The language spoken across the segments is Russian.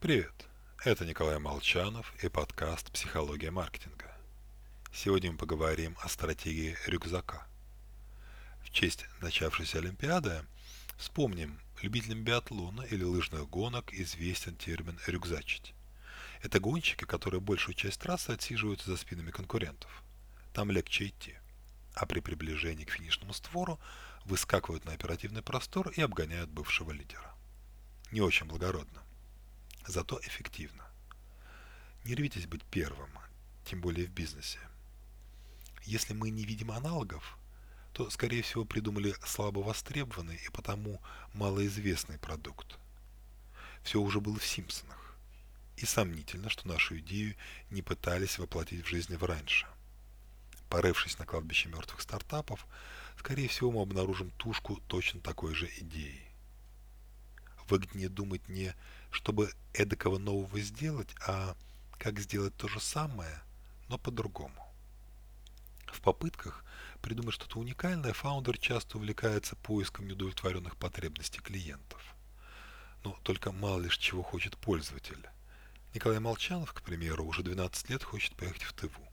Привет, это Николай Молчанов и подкаст «Психология маркетинга». Сегодня мы поговорим о стратегии рюкзака. В честь начавшейся Олимпиады вспомним, любителям биатлона или лыжных гонок известен термин «рюкзачить». Это гонщики, которые большую часть трассы отсиживаются за спинами конкурентов. Там легче идти. А при приближении к финишному створу выскакивают на оперативный простор и обгоняют бывшего лидера. Не очень благородно зато эффективно. Не рвитесь быть первым, тем более в бизнесе. Если мы не видим аналогов, то, скорее всего, придумали слабо востребованный и потому малоизвестный продукт. Все уже было в Симпсонах. И сомнительно, что нашу идею не пытались воплотить в жизни в раньше. Порывшись на кладбище мертвых стартапов, скорее всего, мы обнаружим тушку точно такой же идеи. Выгоднее думать не чтобы эдакого нового сделать, а как сделать то же самое, но по-другому. В попытках придумать что-то уникальное, фаундер часто увлекается поиском неудовлетворенных потребностей клиентов. Но только мало лишь чего хочет пользователь. Николай Молчанов, к примеру, уже 12 лет хочет поехать в Тыву.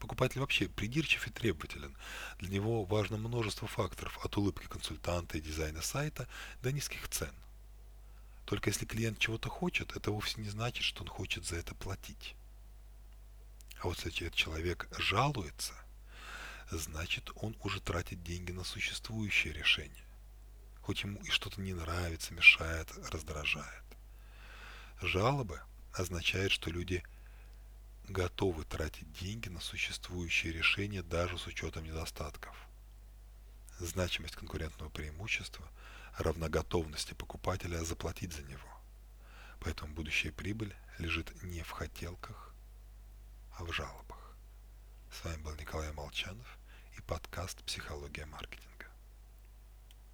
Покупатель вообще придирчив и требователен. Для него важно множество факторов, от улыбки консультанта и дизайна сайта до низких цен – только если клиент чего-то хочет, это вовсе не значит, что он хочет за это платить. А вот если этот человек жалуется, значит он уже тратит деньги на существующее решение. Хоть ему и что-то не нравится, мешает, раздражает. Жалобы означают, что люди готовы тратить деньги на существующие решения даже с учетом недостатков. Значимость конкурентного преимущества – равна готовности покупателя заплатить за него. Поэтому будущая прибыль лежит не в хотелках, а в жалобах. С вами был Николай Молчанов и подкаст «Психология маркетинга».